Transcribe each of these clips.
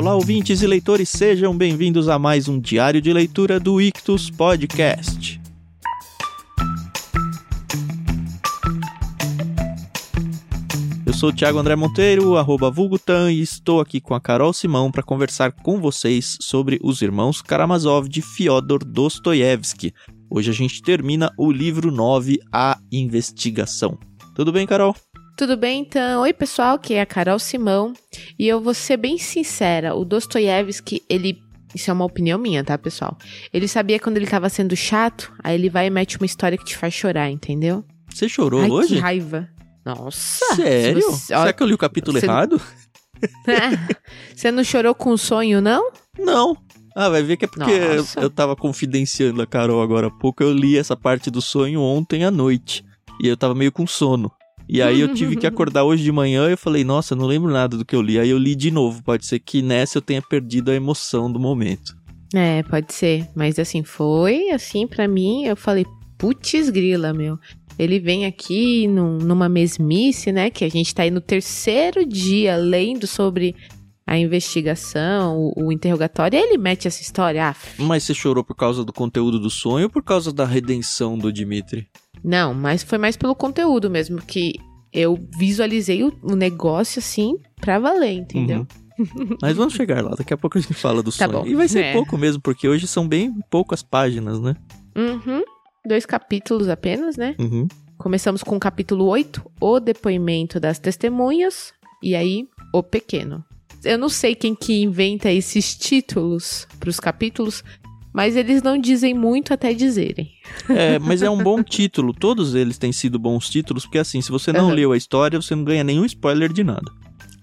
Olá, ouvintes e leitores, sejam bem-vindos a mais um diário de leitura do Ictus Podcast. Eu sou o Thiago André Monteiro, arroba Vulgutan, e estou aqui com a Carol Simão para conversar com vocês sobre os irmãos Karamazov de Fyodor Dostoiévski. Hoje a gente termina o livro 9, A Investigação. Tudo bem, Carol? Tudo bem, então? Oi, pessoal, que é a Carol Simão. E eu vou ser bem sincera, o Dostoiévski, ele... Isso é uma opinião minha, tá, pessoal? Ele sabia quando ele tava sendo chato, aí ele vai e mete uma história que te faz chorar, entendeu? Você chorou Ai, hoje? que raiva. Nossa! Sério? Você- Será que eu li o capítulo você- errado? Você não chorou com o sonho, não? Não. Ah, vai ver que é porque eu, Nossa. eu tava confidenciando a Carol agora há pouco. Eu li essa parte do sonho ontem à noite. E eu tava meio com sono. E aí eu tive que acordar hoje de manhã e eu falei, nossa, não lembro nada do que eu li. Aí eu li de novo. Pode ser que nessa eu tenha perdido a emoção do momento. É, pode ser. Mas assim, foi assim pra mim. Eu falei, putz grila, meu. Ele vem aqui num- numa mesmice, né? Que a gente tá aí no terceiro dia lendo sobre a investigação, o, o interrogatório. E ele mete essa história. Ah, Mas você chorou por causa do conteúdo do sonho ou por causa da redenção do Dimitri? Não, mas foi mais pelo conteúdo mesmo, que eu visualizei o, o negócio assim pra valer, entendeu? Uhum. Mas vamos chegar lá, daqui a pouco a gente fala do Tá sonho. bom. E vai ser É. pouco mesmo, porque hoje são bem poucas páginas, né? Uhum. Dois capítulos apenas, né? Uhum. Começamos com o capítulo 8, o depoimento das testemunhas, e aí, o pequeno. Eu não sei quem que inventa esses títulos pros capítulos, mas eles não dizem muito até dizerem. É, mas é um bom título. Todos eles têm sido bons títulos, porque assim, se você não Aham. leu a história, você não ganha nenhum spoiler de nada.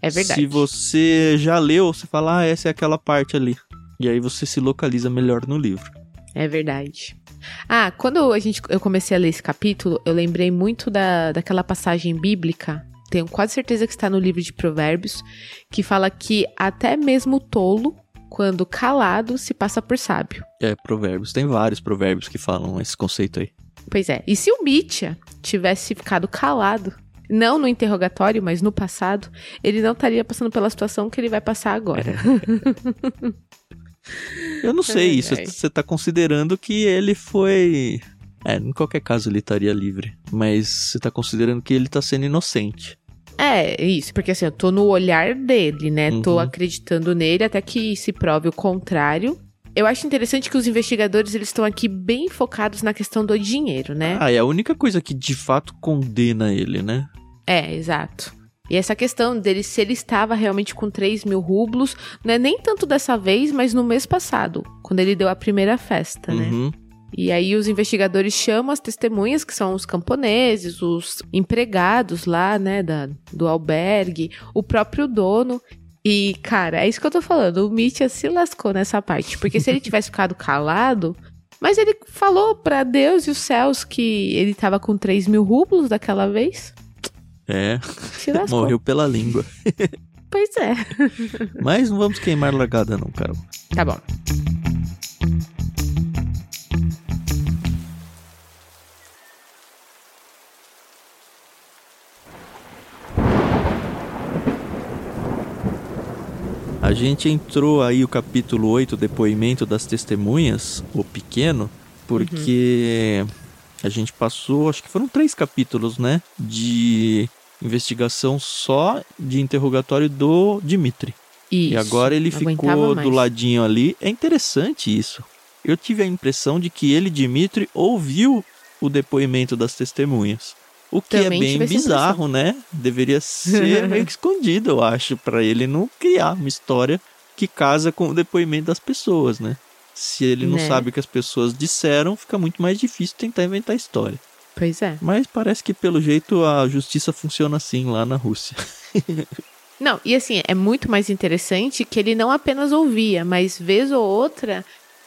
É verdade. Se você já leu, você fala, ah, essa é aquela parte ali. E aí você se localiza melhor no livro. É verdade. Ah, quando a gente, eu comecei a ler esse capítulo, eu lembrei muito da, daquela passagem bíblica, tenho quase certeza que está no livro de Provérbios, que fala que até mesmo o tolo, quando calado, se passa por sábio. É, provérbios. Tem vários provérbios que falam esse conceito aí. Pois é. E se o Mitya tivesse ficado calado, não no interrogatório, mas no passado, ele não estaria passando pela situação que ele vai passar agora. Eu não sei, isso você tá considerando que ele foi. É, em qualquer caso ele estaria livre. Mas você tá considerando que ele tá sendo inocente. É, isso, porque assim, eu tô no olhar dele, né? Tô Uhum. acreditando nele até que se prove o contrário. Eu acho interessante que os investigadores eles estão aqui bem focados na questão do dinheiro, né? Ah, é a única coisa que de fato condena ele, né? É, exato. E essa questão dele, se ele estava realmente com 3 mil rublos, não é nem tanto dessa vez, mas no mês passado, quando ele deu a primeira festa, né? E aí os investigadores chamam as testemunhas, que são os camponeses, os empregados lá, né, da, do albergue, o próprio dono. E, cara, é isso que eu tô falando, o Mitya se lascou nessa parte, porque se ele tivesse ficado calado, mas ele falou pra Deus e os céus que ele tava com 3 mil rublos daquela vez, É, se lascou. morreu pela língua. Pois é. Mas não vamos queimar largada, não, Carol. Tá bom. A gente entrou aí o capítulo 8, o depoimento das testemunhas, o pequeno, porque a gente passou, acho que foram três capítulos, né? De investigação só de interrogatório do Dimitri. Isso. E agora ele ficou mais. do ladinho ali. É interessante isso. Eu tive a impressão de que ele, Dimitri, ouviu o depoimento das testemunhas. O que Também é bem bizarro, né? Deveria ser meio que escondido, eu acho, pra ele não criar uma história que casa com o depoimento das pessoas, né? Se ele não Né. sabe o que as pessoas disseram, fica muito mais difícil tentar inventar história. Pois é. Mas parece que pelo jeito a justiça funciona assim lá na Rússia. Não, e assim, é muito mais interessante que ele não apenas ouvia, mas vez ou outra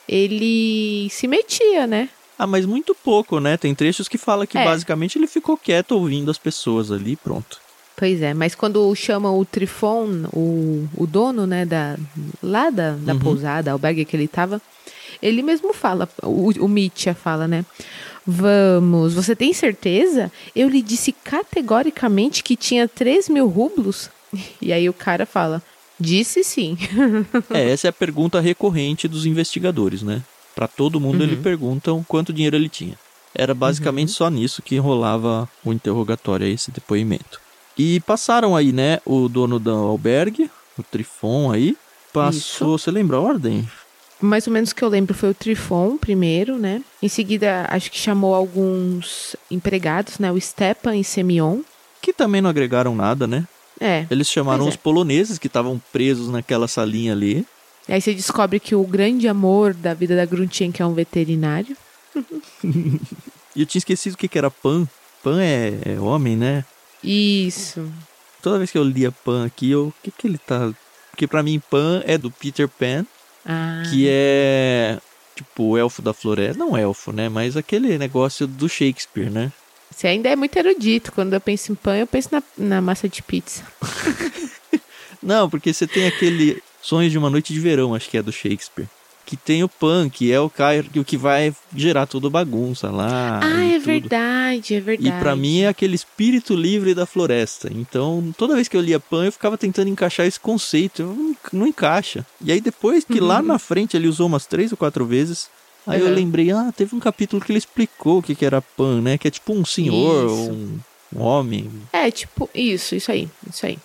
ele se metia, né? Ah, mas muito pouco, né? Tem trechos que fala que É. basicamente ele ficou quieto ouvindo as pessoas ali, e pronto. Pois é, mas quando chamam o Trifon, o, o dono, né, da, lá da, da Uhum. pousada, albergue que ele tava, ele mesmo fala, o, o Mitya fala, né? Vamos, você tem certeza? Eu lhe disse categoricamente que tinha 3 mil rublos. E aí o cara fala, Disse sim. é, essa é a pergunta recorrente dos investigadores, né? Para todo mundo uhum. ele perguntam quanto dinheiro ele tinha. Era basicamente uhum. só nisso que rolava o interrogatório, esse depoimento. E passaram aí, né, o dono do albergue, o Trifon aí, passou, Isso. você lembra a ordem? Mais ou menos que eu lembro foi o Trifon primeiro, né? Em seguida, acho que chamou alguns empregados, né? O Stepan e Semion. Que também não agregaram nada, né? É. Eles chamaram os é. poloneses que estavam presos naquela salinha ali. E aí você descobre que o grande amor da vida da Gruntchenk é um veterinário. e eu tinha esquecido o que, era Pan. Pan é, é, homem, né? Isso. Toda vez que eu lia Pan aqui, eu. O que, que ele tá. Porque para mim, Pan é do Peter Pan. Ah. Que é. Tipo, o elfo da floresta. Não elfo, né? Mas aquele negócio do Shakespeare, né? Você ainda é muito erudito. Quando eu penso em Pan, eu penso na, na massa de pizza. Não, porque você tem aquele Sonhos de uma Noite de Verão, acho que é do Shakespeare que tem o Pan, que é o cara o que vai gerar toda bagunça lá. Ah, é tudo. verdade, é verdade. E para mim é aquele espírito livre da floresta. Então, toda vez que eu lia Pan, eu ficava tentando encaixar esse conceito. Não, não encaixa. E aí depois que uhum. lá na frente ele usou umas três ou quatro vezes, aí uhum. eu lembrei, ah, teve um capítulo que ele explicou o que, que era Pan, né? Que é tipo um senhor, um, um homem. É, tipo, isso, isso aí, isso aí.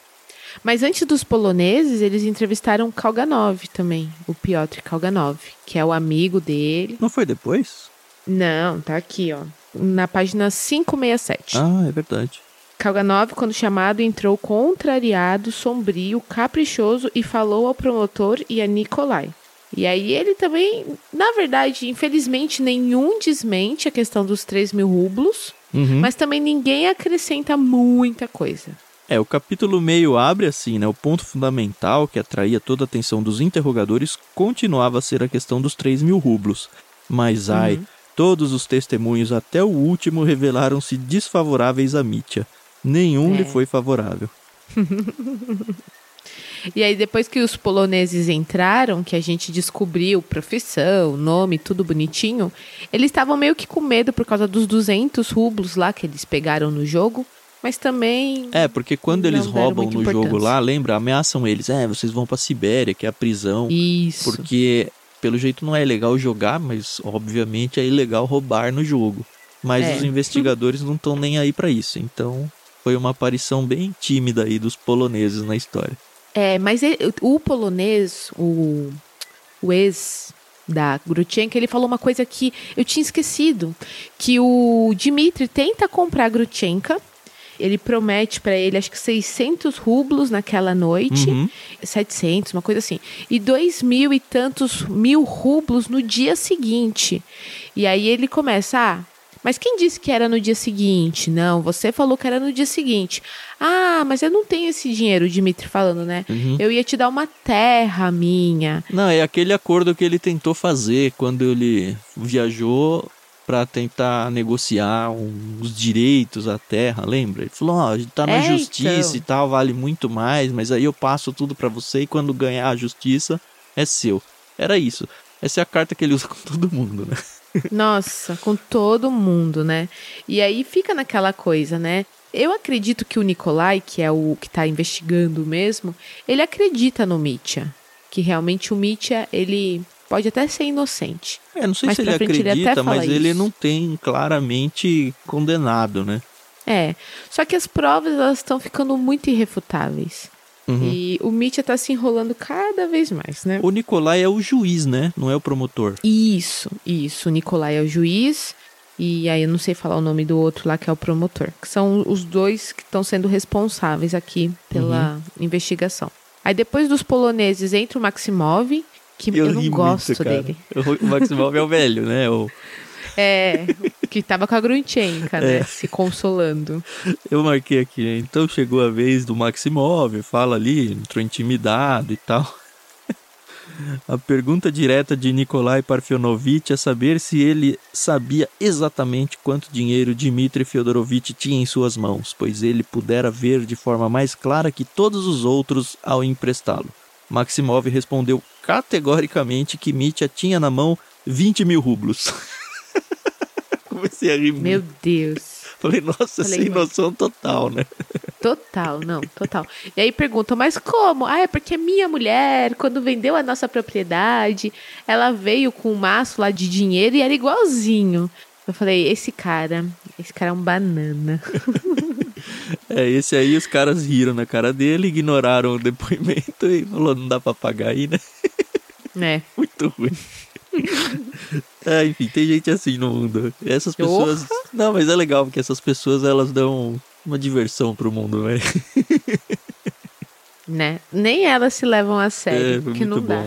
Mas antes dos poloneses, eles entrevistaram Kalganov também, o Piotr Kalganov, que é o amigo dele. Não foi depois? Não, tá aqui, ó. Na página 567. Ah, é verdade. Kalganov, quando chamado, entrou contrariado, sombrio, caprichoso e falou ao promotor e a Nikolai. E aí ele também, na verdade, infelizmente, nenhum desmente a questão dos 3 mil rublos, uhum. mas também ninguém acrescenta muita coisa. É, o capítulo meio abre assim, né? O ponto fundamental que atraía toda a atenção dos interrogadores continuava a ser a questão dos 3 mil rublos. Mas ai, uhum. todos os testemunhos até o último revelaram-se desfavoráveis a Mitya. Nenhum é. lhe foi favorável. e aí, depois que os poloneses entraram, que a gente descobriu profissão, nome, tudo bonitinho, eles estavam meio que com medo por causa dos 200 rublos lá que eles pegaram no jogo mas também. É, porque quando eles roubam no jogo lá, lembra? Ameaçam eles. É, vocês vão pra Sibéria, que é a prisão. Isso. Porque, pelo jeito, não é legal jogar, mas obviamente é ilegal roubar no jogo. Mas é. os investigadores não estão nem aí para isso. Então, foi uma aparição bem tímida aí dos poloneses na história. É, mas ele, o polonês, o, o ex da Grutchenka, ele falou uma coisa que eu tinha esquecido, que o Dmitry tenta comprar a Grutchenka ele promete para ele, acho que 600 rublos naquela noite, uhum. 700, uma coisa assim, e dois mil e tantos mil rublos no dia seguinte. E aí ele começa, ah, mas quem disse que era no dia seguinte? Não, você falou que era no dia seguinte. Ah, mas eu não tenho esse dinheiro, o Dimitri falando, né? Uhum. Eu ia te dar uma terra minha. Não, é aquele acordo que ele tentou fazer quando ele viajou para tentar negociar os direitos à terra, lembra? Ele falou: Ó, oh, tá na é, justiça então. e tal, vale muito mais, mas aí eu passo tudo para você e quando ganhar a justiça é seu. Era isso. Essa é a carta que ele usa com todo mundo, né? Nossa, com todo mundo, né? E aí fica naquela coisa, né? Eu acredito que o Nikolai, que é o que tá investigando mesmo, ele acredita no Mitya. Que realmente o Mitya, ele Pode até ser inocente. É, não sei se ele acredita, ele mas isso. ele não tem claramente condenado, né? É. Só que as provas elas estão ficando muito irrefutáveis. Uhum. E o Mitya tá se enrolando cada vez mais, né? O Nicolai é o juiz, né? Não é o promotor. Isso, isso. O Nicolai é o juiz. E aí eu não sei falar o nome do outro lá que é o promotor. Que são os dois que estão sendo responsáveis aqui pela uhum. investigação. Aí depois dos poloneses entra o Maximov, que eu, eu não gosto muito, dele. O Maximov é o velho, né? O... É, que tava com a Grunchenka, né? É. Se consolando. Eu marquei aqui, né? Então chegou a vez do Maximov, fala ali, entrou intimidado e tal. A pergunta direta de Nikolai Parfionovitch é saber se ele sabia exatamente quanto dinheiro Dmitry Fyodorovitch tinha em suas mãos, pois ele pudera ver de forma mais clara que todos os outros ao emprestá-lo. Maximov respondeu categoricamente que Mitya tinha na mão 20 mil rublos. Comecei a rir Meu Deus. Falei, nossa, Falei, sem noção total, né? Total, não, total. E aí perguntam, mas como? Ah, é porque minha mulher, quando vendeu a nossa propriedade, ela veio com um maço lá de dinheiro e era igualzinho. Eu falei, esse cara, esse cara é um banana. é, esse aí os caras riram na cara dele, ignoraram o depoimento e falou, não dá pra pagar aí, né? É. Muito ruim. é, enfim, tem gente assim no mundo. Essas pessoas. Opa. Não, mas é legal, porque essas pessoas elas dão uma diversão pro mundo, né? né? Nem elas se levam a sério, é, porque não dá.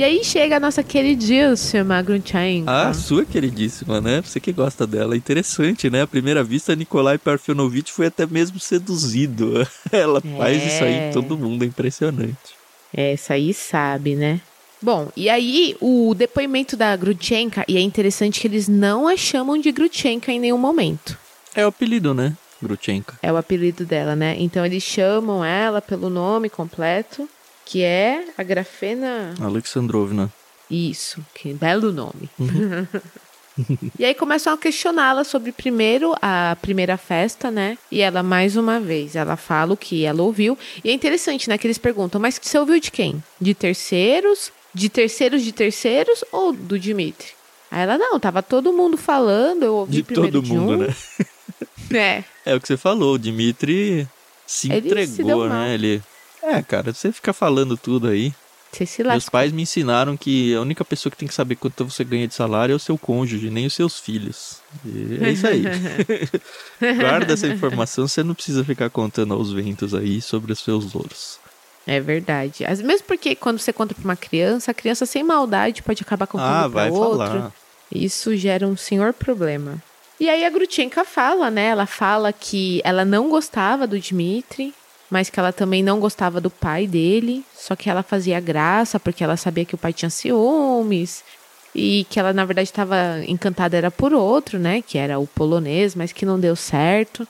E aí chega a nossa queridíssima Grunchenko. Ah, sua queridíssima, né? Você que gosta dela. Interessante, né? À primeira vista, Nikolai Parfenovich foi até mesmo seduzido. Ela é. faz isso aí em todo mundo, é impressionante. É, essa aí sabe, né? Bom, e aí o depoimento da Grutchenka, e é interessante que eles não a chamam de Grutchenka em nenhum momento. É o apelido, né? Grutchenka. É o apelido dela, né? Então eles chamam ela pelo nome completo que é a Grafena Alexandrovna. Isso, que belo nome. Uhum. e aí começam a questioná-la sobre primeiro a primeira festa, né? E ela mais uma vez, ela fala o que ela ouviu. E é interessante, né, que eles perguntam: "Mas você ouviu de quem? De terceiros? De terceiros de terceiros ou do Dimitri?" Aí ela: "Não, tava todo mundo falando, eu ouvi de primeiro todo de mundo, um. né? é. É o que você falou, o Dimitri se Ele entregou, se né? Ele é, cara, você fica falando tudo aí. Você se Meus pais me ensinaram que a única pessoa que tem que saber quanto você ganha de salário é o seu cônjuge, nem os seus filhos. E é isso aí. Guarda essa informação, você não precisa ficar contando aos ventos aí sobre os seus louros. É verdade. Mesmo porque quando você conta para uma criança, a criança sem maldade pode acabar contando ah, para vai outro. Falar. Isso gera um senhor problema. E aí a Grutchenka fala, né? Ela fala que ela não gostava do Dmitri, mas que ela também não gostava do pai dele, só que ela fazia graça porque ela sabia que o pai tinha ciúmes e que ela na verdade estava encantada era por outro, né, que era o polonês, mas que não deu certo.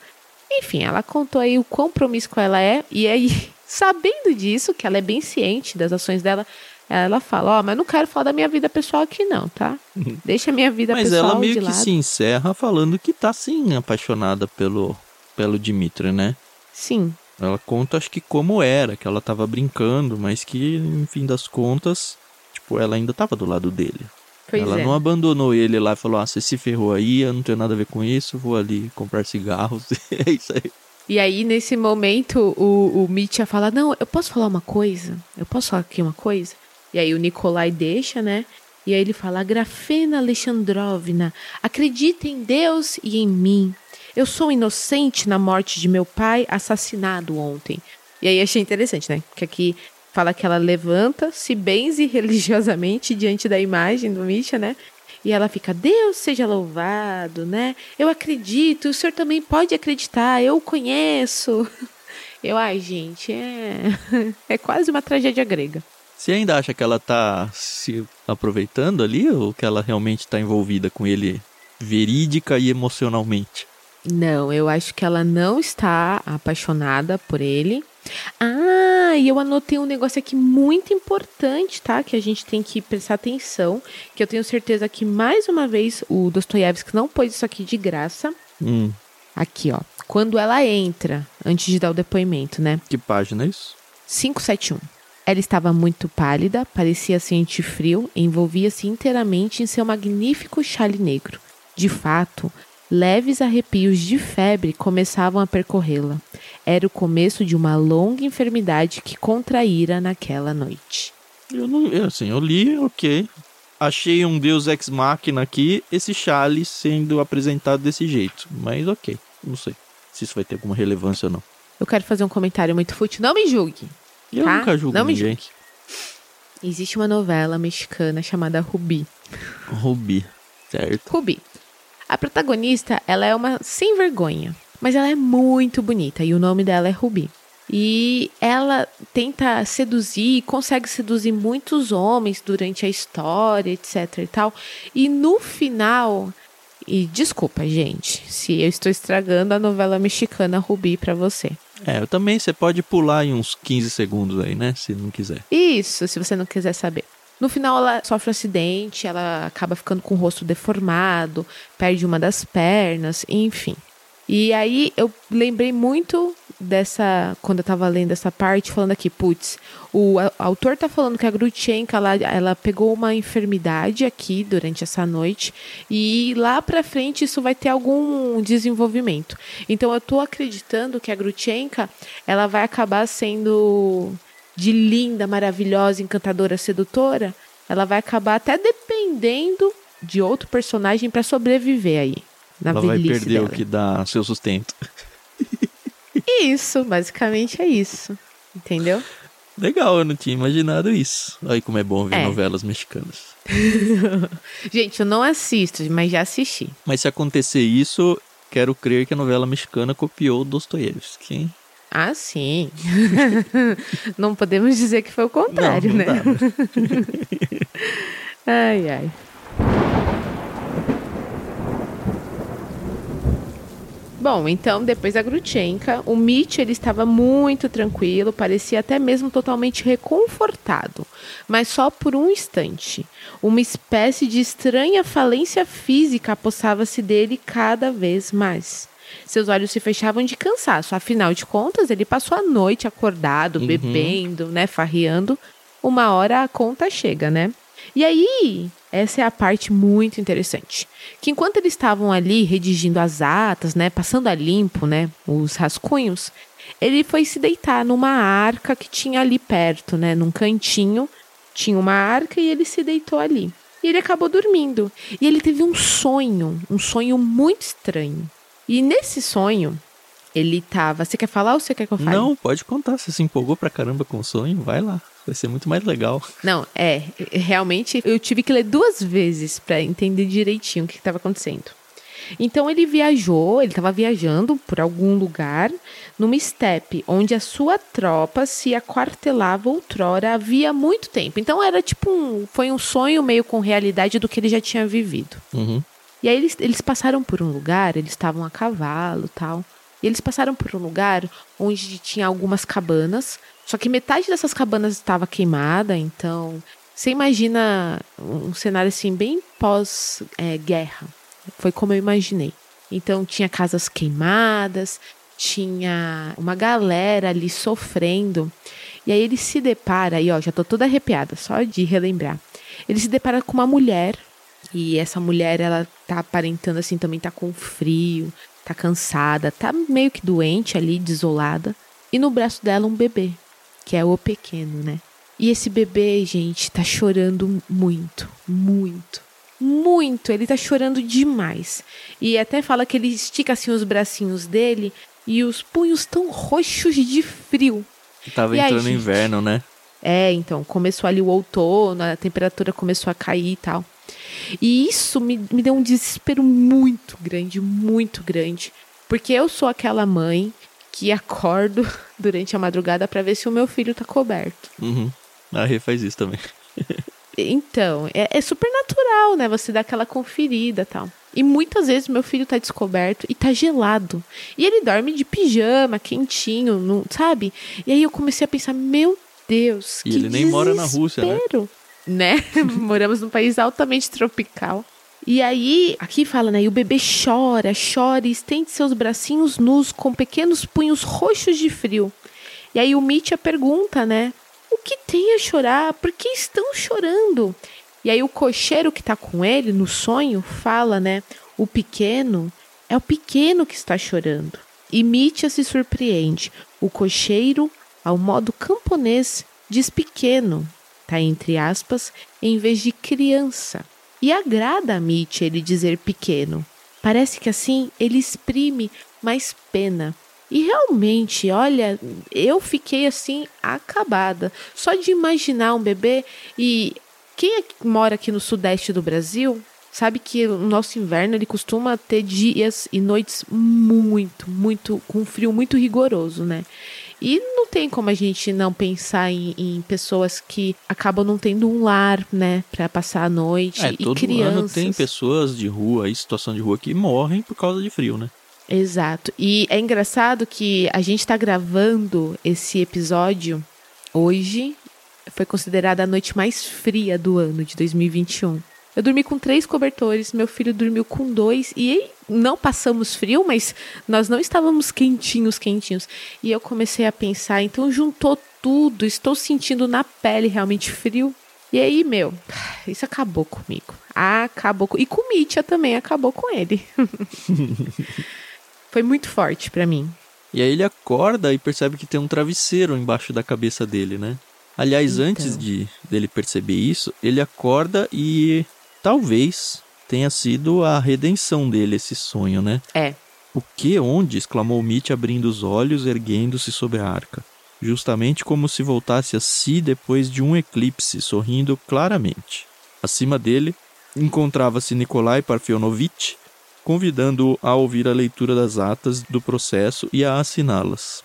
Enfim, ela contou aí o quão promíscua ela é e aí, sabendo disso, que ela é bem ciente das ações dela, ela fala, ó, oh, mas não quero falar da minha vida pessoal aqui não, tá? Deixa a minha vida mas pessoal Mas ela meio que lado. se encerra falando que tá sim apaixonada pelo pelo Dimitri, né? Sim. Ela conta, acho que como era, que ela tava brincando, mas que, no fim das contas, tipo, ela ainda tava do lado dele. Pois ela é. não abandonou ele lá e falou: Ah, você se ferrou aí, eu não tenho nada a ver com isso, vou ali comprar cigarros. é isso aí. E aí, nesse momento, o, o Mitya fala: Não, eu posso falar uma coisa? Eu posso falar aqui uma coisa? E aí o Nikolai deixa, né? E aí ele fala: Grafena Alexandrovna, acredita em Deus e em mim. Eu sou inocente na morte de meu pai assassinado ontem. E aí achei interessante, né? Que aqui fala que ela levanta, se benze religiosamente diante da imagem do Misha, né? E ela fica, Deus seja louvado, né? Eu acredito, o senhor também pode acreditar, eu o conheço. Eu, ai, gente, é, é quase uma tragédia grega. Você ainda acha que ela tá se aproveitando ali ou que ela realmente tá envolvida com ele verídica e emocionalmente? Não, eu acho que ela não está apaixonada por ele. Ah, e eu anotei um negócio aqui muito importante, tá? Que a gente tem que prestar atenção. Que eu tenho certeza que, mais uma vez, o Dostoiévski não pôs isso aqui de graça. Hum. Aqui, ó. Quando ela entra, antes de dar o depoimento, né? Que página é isso? 571. Ela estava muito pálida, parecia sentir frio, envolvia-se inteiramente em seu magnífico chale negro. De fato, Leves arrepios de febre começavam a percorrê-la. Era o começo de uma longa enfermidade que contraíra naquela noite. Eu não, assim, eu li, ok. Achei um Deus ex machina aqui, esse Charlie sendo apresentado desse jeito. Mas ok, não sei se isso vai ter alguma relevância ou não. Eu quero fazer um comentário muito fútil. Não me julgue. Eu tá? nunca julgo não ninguém. me julgue. Existe uma novela mexicana chamada Rubi. Rubi, certo. Rubi. A protagonista, ela é uma sem vergonha, mas ela é muito bonita e o nome dela é Ruby. E ela tenta seduzir, consegue seduzir muitos homens durante a história, etc e tal. E no final, e desculpa, gente, se eu estou estragando a novela mexicana Rubi para você. É, eu também, você pode pular em uns 15 segundos aí, né? Se não quiser. Isso, se você não quiser saber. No final, ela sofre um acidente, ela acaba ficando com o rosto deformado, perde uma das pernas, enfim. E aí eu lembrei muito dessa, quando eu tava lendo essa parte, falando aqui, putz, o autor tá falando que a Grutchenka, ela, ela pegou uma enfermidade aqui durante essa noite e lá pra frente isso vai ter algum desenvolvimento. Então eu tô acreditando que a Grutchenka, ela vai acabar sendo de linda, maravilhosa, encantadora, sedutora, ela vai acabar até dependendo de outro personagem para sobreviver aí. Na Ela vai perder dela. o que dá seu sustento. Isso, basicamente é isso. Entendeu? Legal, eu não tinha imaginado isso. Olha como é bom ver É. novelas mexicanas. Gente, eu não assisto, mas já assisti. Mas se acontecer isso, quero crer que a novela mexicana copiou Dostoiévski. hein? Ah, sim. não podemos dizer que foi o contrário, Não, não né? Ai, ai. Bom, então, depois da Grutchenka, o Mitch ele estava muito tranquilo, parecia até mesmo totalmente reconfortado, mas só por um instante. Uma espécie de estranha falência física apossava-se dele cada vez mais. Seus olhos se fechavam de cansaço, afinal de contas, ele passou a noite acordado, Uhum. bebendo, né, farreando. Uma hora a conta chega, né? E aí, essa é a parte muito interessante. Que enquanto eles estavam ali redigindo as atas, né, passando a limpo, né, os rascunhos, ele foi se deitar numa arca que tinha ali perto, né, num cantinho, tinha uma arca e ele se deitou ali. E ele acabou dormindo. E ele teve um sonho, um sonho muito estranho. E nesse sonho, ele tava. Você quer falar ou você quer que eu fale? Não, pode contar. Você se empolgou pra caramba com o sonho, vai lá. Vai ser muito mais legal. Não, é. Realmente, eu tive que ler duas vezes para entender direitinho o que estava acontecendo. Então ele viajou, ele estava viajando por algum lugar numa estepe onde a sua tropa se aquartelava outrora havia muito tempo. Então era tipo um, foi um sonho meio com realidade do que ele já tinha vivido. Uhum. E aí eles, eles passaram por um lugar, eles estavam a cavalo tal. E eles passaram por um lugar onde tinha algumas cabanas. Só que metade dessas cabanas estava queimada, então. Você imagina um cenário assim, bem pós-guerra. Foi como eu imaginei. Então tinha casas queimadas, tinha uma galera ali sofrendo. E aí ele se depara, aí ó, já tô toda arrepiada, só de relembrar. Ele se depara com uma mulher e essa mulher, ela tá aparentando assim, também tá com frio, tá cansada, tá meio que doente ali, desolada. E no braço dela um bebê, que é o pequeno, né? E esse bebê, gente, tá chorando muito, muito, muito. Ele tá chorando demais. E até fala que ele estica assim os bracinhos dele e os punhos tão roxos de frio. Tava E aí, entrando gente? inverno, né? É, então, começou ali o outono, a temperatura começou a cair e tal. E isso me, me deu um desespero muito grande, muito grande. Porque eu sou aquela mãe que acordo durante a madrugada para ver se o meu filho tá coberto. Uhum. A Rê faz isso também. Então, é, é super natural, né? Você dá aquela conferida e tal. E muitas vezes meu filho tá descoberto e tá gelado. E ele dorme de pijama, quentinho, não, sabe? E aí eu comecei a pensar, meu Deus, E que ele nem mora na Rússia, né? Né? Moramos num país altamente tropical. E aí, aqui fala, né? E o bebê chora, chora e estende seus bracinhos nus com pequenos punhos roxos de frio. E aí o Mitya pergunta, né? O que tem a chorar? Por que estão chorando? E aí o cocheiro que tá com ele no sonho fala, né? O pequeno é o pequeno que está chorando. E Mitya se surpreende. O cocheiro, ao modo camponês, diz pequeno, tá entre aspas, em vez de criança. E agrada a Mitya ele dizer pequeno. Parece que assim ele exprime mais pena. E realmente, olha, eu fiquei assim acabada. Só de imaginar um bebê e quem é que mora aqui no sudeste do Brasil sabe que o nosso inverno ele costuma ter dias e noites muito, muito com frio muito rigoroso, né? E não tem como a gente não pensar em, em pessoas que acabam não tendo um lar, né, para passar a noite É, e todo crianças. ano tem pessoas de rua, aí, situação de rua, que morrem por causa de frio, né? Exato. E é engraçado que a gente tá gravando esse episódio hoje, foi considerada a noite mais fria do ano de 2021. Eu dormi com três cobertores, meu filho dormiu com dois e não passamos frio, mas nós não estávamos quentinhos, quentinhos. E eu comecei a pensar, então juntou tudo, estou sentindo na pele realmente frio. E aí, meu, isso acabou comigo. Acabou com... E com o Mitya também, acabou com ele. Foi muito forte para mim. E aí ele acorda e percebe que tem um travesseiro embaixo da cabeça dele, né? Aliás, então. antes de dele perceber isso, ele acorda e talvez tenha sido a redenção dele esse sonho, né? É. O que, onde? exclamou Mitch abrindo os olhos, erguendo-se sobre a arca. Justamente como se voltasse a si depois de um eclipse, sorrindo claramente. Acima dele, encontrava-se Nikolai Parfionovitch, convidando-o a ouvir a leitura das atas do processo e a assiná-las.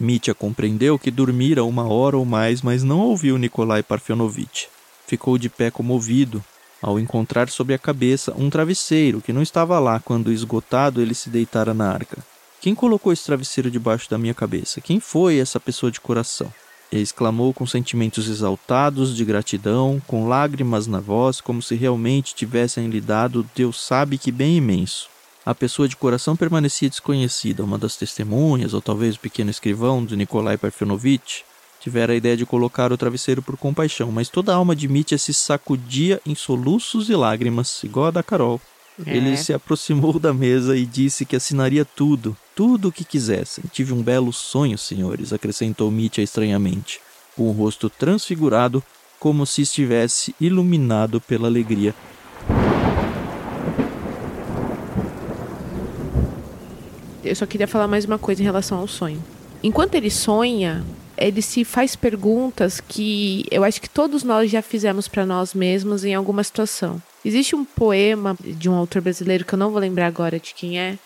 Mitya compreendeu que dormira uma hora ou mais, mas não ouviu Nikolai Parfionovitch. Ficou de pé comovido, ao encontrar sob a cabeça um travesseiro que não estava lá quando, esgotado, ele se deitara na arca. Quem colocou esse travesseiro debaixo da minha cabeça? Quem foi essa pessoa de coração? Exclamou com sentimentos exaltados de gratidão, com lágrimas na voz, como se realmente tivessem lhe dado Deus sabe que bem imenso. A pessoa de coração permanecia desconhecida, uma das testemunhas, ou talvez o pequeno escrivão de Nikolai Parfenovitch, tivera a ideia de colocar o travesseiro por compaixão, mas toda a alma de Mitya se sacudia em soluços e lágrimas, igual a da Carol. É. Ele se aproximou da mesa e disse que assinaria tudo, tudo o que quisessem. Tive um belo sonho, senhores, acrescentou Mitya estranhamente, com o rosto transfigurado, como se estivesse iluminado pela alegria. Eu só queria falar mais uma coisa em relação ao sonho. Enquanto ele sonha, ele se faz perguntas que eu acho que todos nós já fizemos para nós mesmos em alguma situação. Existe um poema de um autor brasileiro que eu não vou lembrar agora de quem é,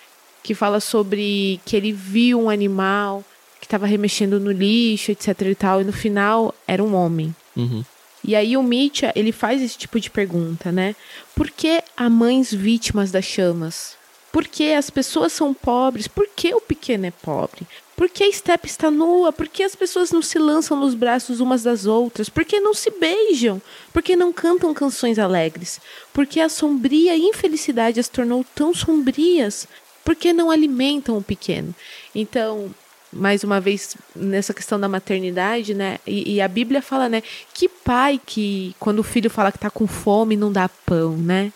que fala sobre que ele viu um animal que estava remexendo no lixo, etc e tal, e no final era um homem. Uhum. E aí o Mitya, ele faz esse tipo de pergunta, né? Por que há mães vítimas das chamas? Por que as pessoas são pobres? Por que o pequeno é pobre? Por que a Step está nua? Por que as pessoas não se lançam nos braços umas das outras? Por que não se beijam? Por que não cantam canções alegres? Por que a sombria infelicidade as tornou tão sombrias? Por que não alimentam o pequeno? Então, mais uma vez, nessa questão da maternidade, né? E, e, a Bíblia fala, né? Que pai que, quando o filho fala que tá com fome, não dá pão, né?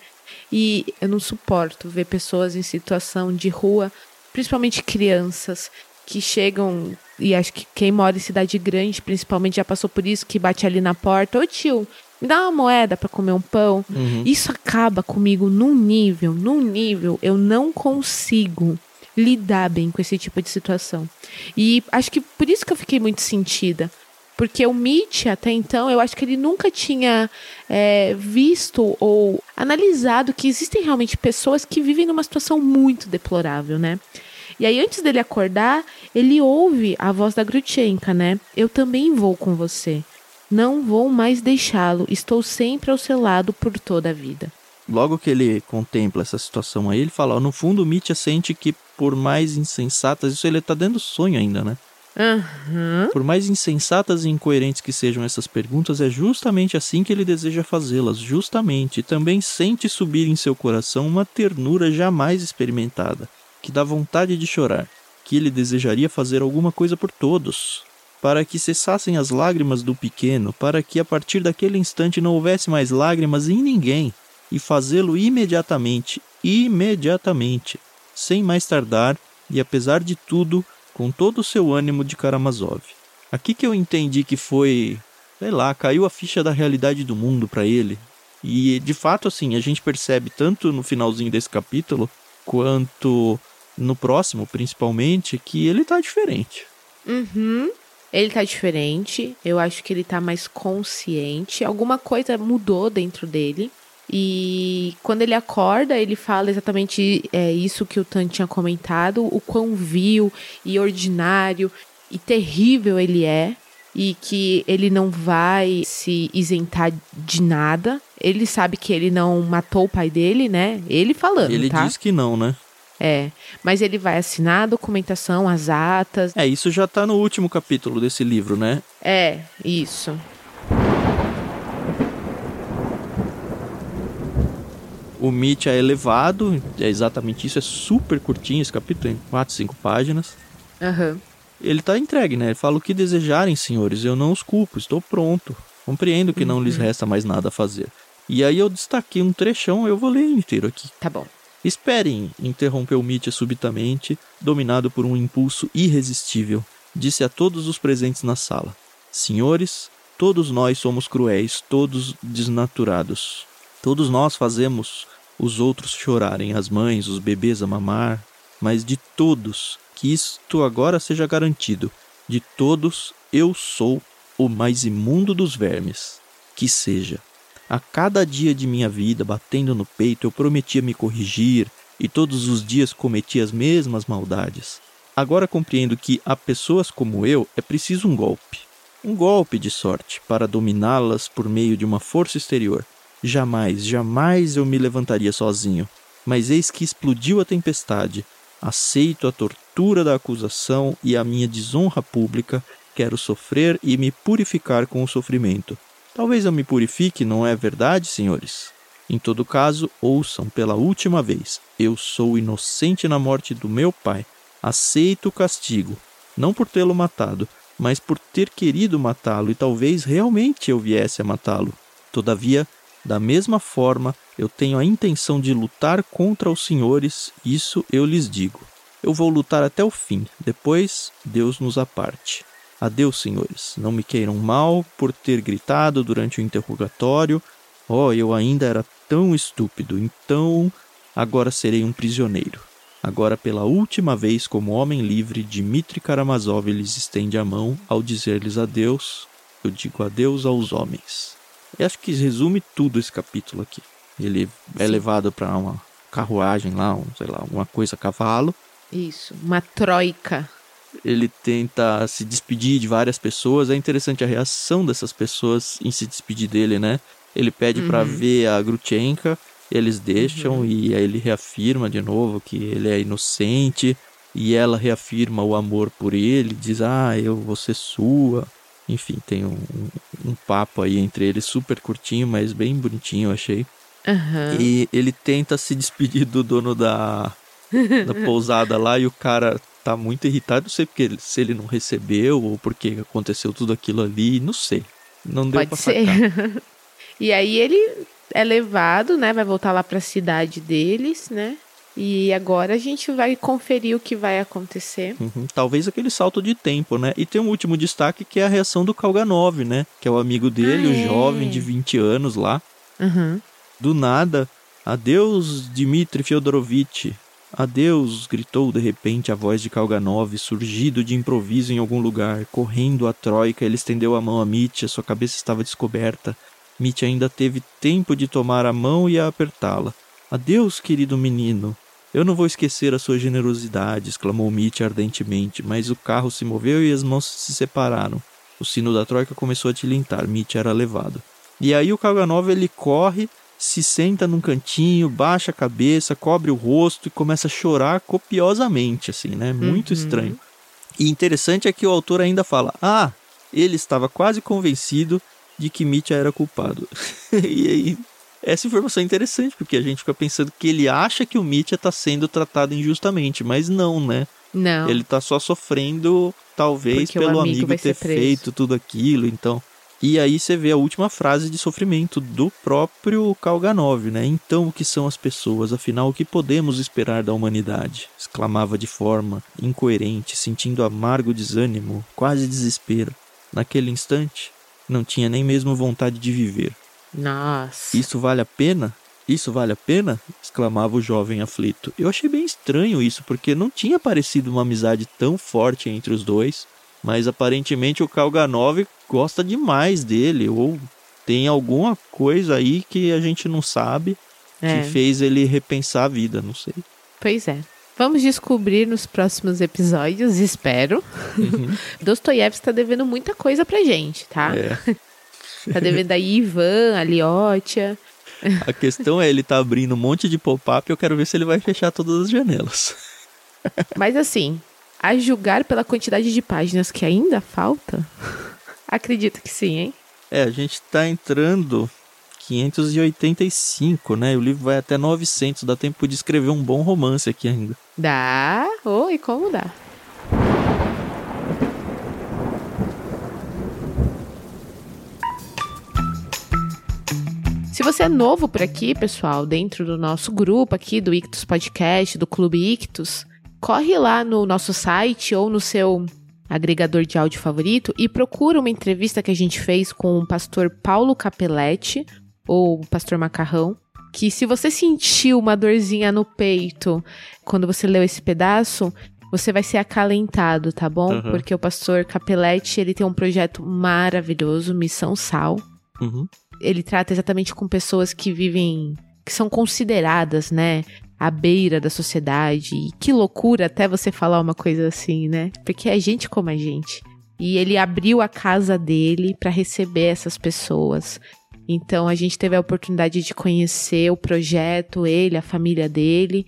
E eu não suporto ver pessoas em situação de rua, principalmente crianças, que chegam, e acho que quem mora em cidade grande, principalmente, já passou por isso, que bate ali na porta, ô tio, me dá uma moeda para comer um pão. Uhum. Isso acaba comigo num nível, num nível, eu não consigo lidar bem com esse tipo de situação. E acho que por isso que eu fiquei muito sentida. Porque o Mitch, até então, eu acho que ele nunca tinha é, visto ou analisado que existem realmente pessoas que vivem numa situação muito deplorável, né? E aí, antes dele acordar, ele ouve a voz da Grutchenka, né? Eu também vou com você. Não vou mais deixá-lo. Estou sempre ao seu lado por toda a vida. Logo que ele contempla essa situação aí, ele fala: ó, no fundo, Mitya sente que, por mais insensatas, isso ele tá dando sonho ainda, né? Uhum. Por mais insensatas e incoerentes que sejam essas perguntas, é justamente assim que ele deseja fazê-las, justamente. E também sente subir em seu coração uma ternura jamais experimentada que dá vontade de chorar, que ele desejaria fazer alguma coisa por todos, para que cessassem as lágrimas do pequeno, para que a partir daquele instante não houvesse mais lágrimas em ninguém, e fazê-lo imediatamente, imediatamente, sem mais tardar, e apesar de tudo, com todo o seu ânimo de Karamazov. Aqui que eu entendi que foi, sei lá, caiu a ficha da realidade do mundo para ele. E de fato, assim, a gente percebe tanto no finalzinho desse capítulo, quanto no próximo, principalmente, que ele tá diferente. Uhum. Ele tá diferente. Eu acho que ele tá mais consciente. Alguma coisa mudou dentro dele. E quando ele acorda, ele fala exatamente é, isso que o Tan tinha comentado: o quão vil e ordinário e terrível ele é. E que ele não vai se isentar de nada. Ele sabe que ele não matou o pai dele, né? Ele falando. Ele tá? diz que não, né? É, mas ele vai assinar a documentação, as atas. É, isso já tá no último capítulo desse livro, né? É, isso. O Mitya é elevado, é exatamente isso, é super curtinho esse capítulo, tem 4, 5 páginas. Aham. Ele tá entregue, né? Ele fala o que desejarem, senhores, eu não os culpo, estou pronto. Compreendo que não lhes resta mais nada a fazer. E aí eu destaquei um trechão, eu vou ler inteiro aqui. Tá bom. Esperem, interrompeu Mitya subitamente, dominado por um impulso irresistível. Disse a todos os presentes na sala: Senhores, todos nós somos cruéis, todos desnaturados. Todos nós fazemos os outros chorarem, as mães, os bebês a mamar, mas de todos, que isto agora seja garantido, de todos eu sou o mais imundo dos vermes. Que seja. A cada dia de minha vida, batendo no peito, eu prometia me corrigir e todos os dias cometia as mesmas maldades. Agora compreendo que a pessoas como eu é preciso um golpe. Um golpe de sorte para dominá-las por meio de uma força exterior. Jamais, jamais eu me levantaria sozinho. Mas eis que explodiu a tempestade. Aceito a tortura da acusação e a minha desonra pública. Quero sofrer e me purificar com o sofrimento. Talvez eu me purifique, não é verdade, senhores? Em todo caso, ouçam pela última vez: eu sou inocente na morte do meu pai. Aceito o castigo, não por tê-lo matado, mas por ter querido matá-lo e talvez realmente eu viesse a matá-lo. Todavia, da mesma forma, eu tenho a intenção de lutar contra os senhores, isso eu lhes digo. Eu vou lutar até o fim, depois Deus nos aparte. Adeus, senhores. Não me queiram mal por ter gritado durante o interrogatório. Oh, eu ainda era tão estúpido. Então, agora serei um prisioneiro. Agora, pela última vez, como homem livre, Dmitri Karamazov lhes estende a mão ao dizer-lhes adeus. Eu digo adeus aos homens. E acho que resume tudo esse capítulo aqui. Ele é levado para uma carruagem lá, um, sei lá, alguma coisa a cavalo. Isso, uma troika. Ele tenta se despedir de várias pessoas. É interessante a reação dessas pessoas em se despedir dele, né? Ele pede para ver a Grutchenka, eles deixam e aí ele reafirma de novo que ele é inocente e ela reafirma o amor por ele, diz: "Ah, eu vou ser sua". Enfim, tem um, um papo aí entre eles super curtinho, mas bem bonitinho, eu achei. Aham. E ele tenta se despedir do dono da, da pousada lá e o cara tá muito irritado. Não sei porque se ele não recebeu ou porque aconteceu tudo aquilo ali, não sei. Não deu Pode pra ser. sacar. E aí ele é levado, né? Vai voltar lá pra cidade deles, né? E agora a gente vai conferir o que vai acontecer. Uhum, Talvez aquele salto de tempo, né? E tem um último destaque que é a reação do Kalganov, né? Que é o amigo dele, Ah, o é. jovem de 20 anos lá. Uhum. Do nada, adeus, Dmitri Fyodorovitch. Adeus, gritou de repente a voz de Kalganov, surgido de improviso em algum lugar. Correndo a troika, ele estendeu a mão a Mitya, sua cabeça estava descoberta. Mitya ainda teve tempo de tomar a mão e a apertá-la. Adeus, querido menino. Eu não vou esquecer a sua generosidade, exclamou Mitya ardentemente, mas o carro se moveu e as mãos se separaram. O sino da troika começou a tilintar, Mitya era levado. E aí o Kalganov ele corre, se senta num cantinho, baixa a cabeça, cobre o rosto e começa a chorar copiosamente, assim, né? Muito Uhum. estranho. E interessante é que o autor ainda fala: ah, ele estava quase convencido de que Mitya era culpado. e aí, essa informação é interessante, porque a gente fica pensando que ele acha que o Mitya está sendo tratado injustamente, mas não, né? Não. Ele tá só sofrendo, talvez, Porque pelo amigo amigo, ter feito tudo aquilo, então. E aí você vê a última frase de sofrimento do próprio Kalganov, né? Então o que são as pessoas? Afinal, o que podemos esperar da humanidade? exclamava de forma incoerente, sentindo amargo desânimo, quase desespero. Naquele instante, não tinha nem mesmo vontade de viver. Nossa. Isso vale a pena? Isso vale a pena? exclamava o jovem aflito. Eu achei bem estranho isso, porque não tinha parecido uma amizade tão forte entre os dois, mas aparentemente o Kalganov gosta demais dele, ou tem alguma coisa aí que a gente não sabe É. que fez ele repensar a vida, não sei. Pois é. Vamos descobrir nos próximos episódios, espero. Dostoiévski tá devendo muita coisa pra gente, tá? É. Tá devendo aí Ivan, a Liotia. A questão é, ele tá abrindo um monte de pop-up e eu quero ver se ele vai fechar todas as janelas. Mas assim, a julgar pela quantidade de páginas que ainda falta, acredito que sim, hein? É, a gente tá entrando 585, né? O livro vai até 900, dá tempo de escrever um bom romance aqui ainda. Dá? Oi, como dá? Se você é novo por aqui, pessoal, dentro do nosso grupo aqui do Ictus Podcast, do Clube Ictus, corre lá no nosso site ou no seu agregador de áudio favorito e procura uma entrevista que a gente fez com o pastor Paulo Capelletti, ou o pastor Macarrão, que se você sentiu uma dorzinha no peito quando você leu esse pedaço, você vai ser acalentado, tá bom? Uhum. Porque o pastor Capelletti, ele tem um projeto maravilhoso, Missão Sal. Uhum. Ele trata exatamente com pessoas que vivem, que são consideradas, né, à beira da sociedade. E que loucura até você falar uma coisa assim, né? Porque é gente como a gente. E ele abriu a casa dele para receber essas pessoas. Então a gente teve a oportunidade de conhecer o projeto, ele, a família dele.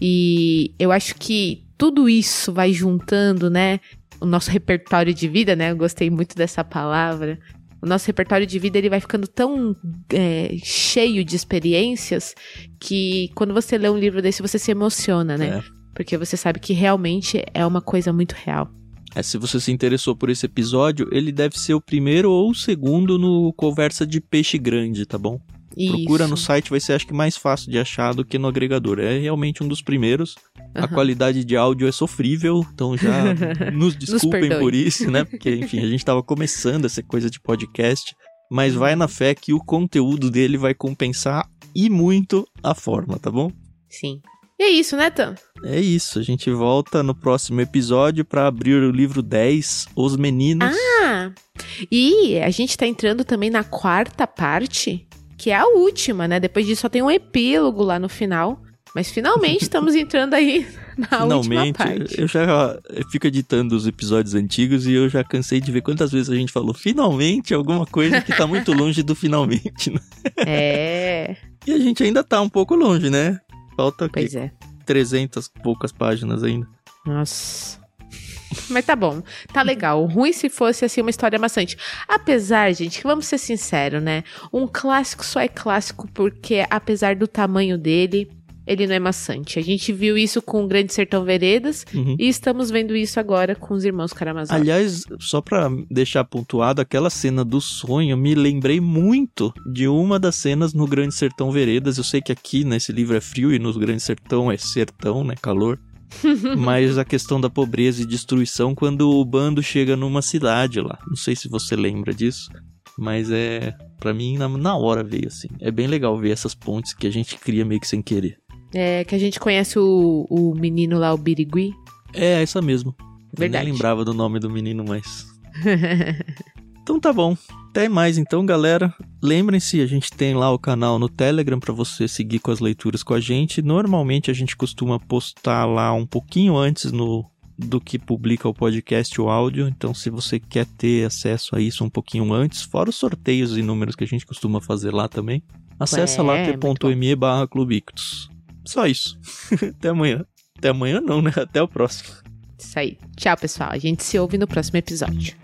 E eu acho que tudo isso vai juntando, né? O nosso repertório de vida, né? Eu gostei muito dessa palavra. O nosso repertório de vida ele vai ficando tão é, cheio de experiências que quando você lê um livro desse você se emociona, né? É. Porque você sabe que realmente é uma coisa muito real. É, se você se interessou por esse episódio, ele deve ser o primeiro ou o segundo no Conversa de Peixe Grande, tá bom? Procura Isso. no site, vai ser acho que mais fácil de achar do que no agregador. É realmente um dos primeiros. A Aham. qualidade de áudio é sofrível, então já nos desculpem perdoe. por isso, né? Porque, enfim, a gente tava começando essa coisa de podcast, mas vai na fé que o conteúdo dele vai compensar e muito a forma, tá bom? Sim. E é isso, né, Tam? É isso, a gente volta no próximo episódio para abrir o livro 10, Os Meninos. Ah, e a gente tá entrando também na quarta parte, que é a última, né? Depois disso só tem um epílogo lá no final. Mas finalmente estamos entrando aí na última Finalmente, parte. eu já fico editando os episódios antigos e eu já cansei de ver quantas vezes a gente falou finalmente alguma coisa que tá muito longe do finalmente. né? É, E a gente ainda tá um pouco longe, né? Falta pois é. 300 e poucas páginas ainda. Nossa. Mas tá bom, tá legal. Ruim se fosse assim uma história maçante. Apesar, gente, que vamos ser sinceros, né? Um clássico só é clássico porque, apesar do tamanho dele, ele não é maçante. A gente viu isso com o Grande Sertão Veredas Uhum. e estamos vendo isso agora com os irmãos Karamazov. Aliás, só pra deixar pontuado, aquela cena do sonho, me lembrei muito de uma das cenas no Grande Sertão Veredas. Eu sei que aqui nesse livro é frio e no Grande Sertão é sertão, né? Calor. Mas a questão da pobreza e destruição quando o bando chega numa cidade lá. Não sei se você lembra disso. Mas é. Pra mim, na, na hora veio assim. É bem legal ver essas pontes que a gente cria meio que sem querer. É, que a gente conhece o, o menino lá, o Birigui. É, essa mesmo. Eu Verdade. nem lembrava do nome do menino, mas. Então tá bom. Até mais então, galera. Lembrem-se, a gente tem lá o canal no Telegram para você seguir com as leituras com a gente. Normalmente a gente costuma postar lá um pouquinho antes no do que publica o podcast o áudio. Então, se você quer ter acesso a isso um pouquinho antes, fora os sorteios e números que a gente costuma fazer lá também, acessa lá É, muito t.me barra Clubictus. Só isso. Até amanhã. Até amanhã não, né? Até o próximo. Isso aí. Tchau, pessoal. A gente se ouve no próximo episódio.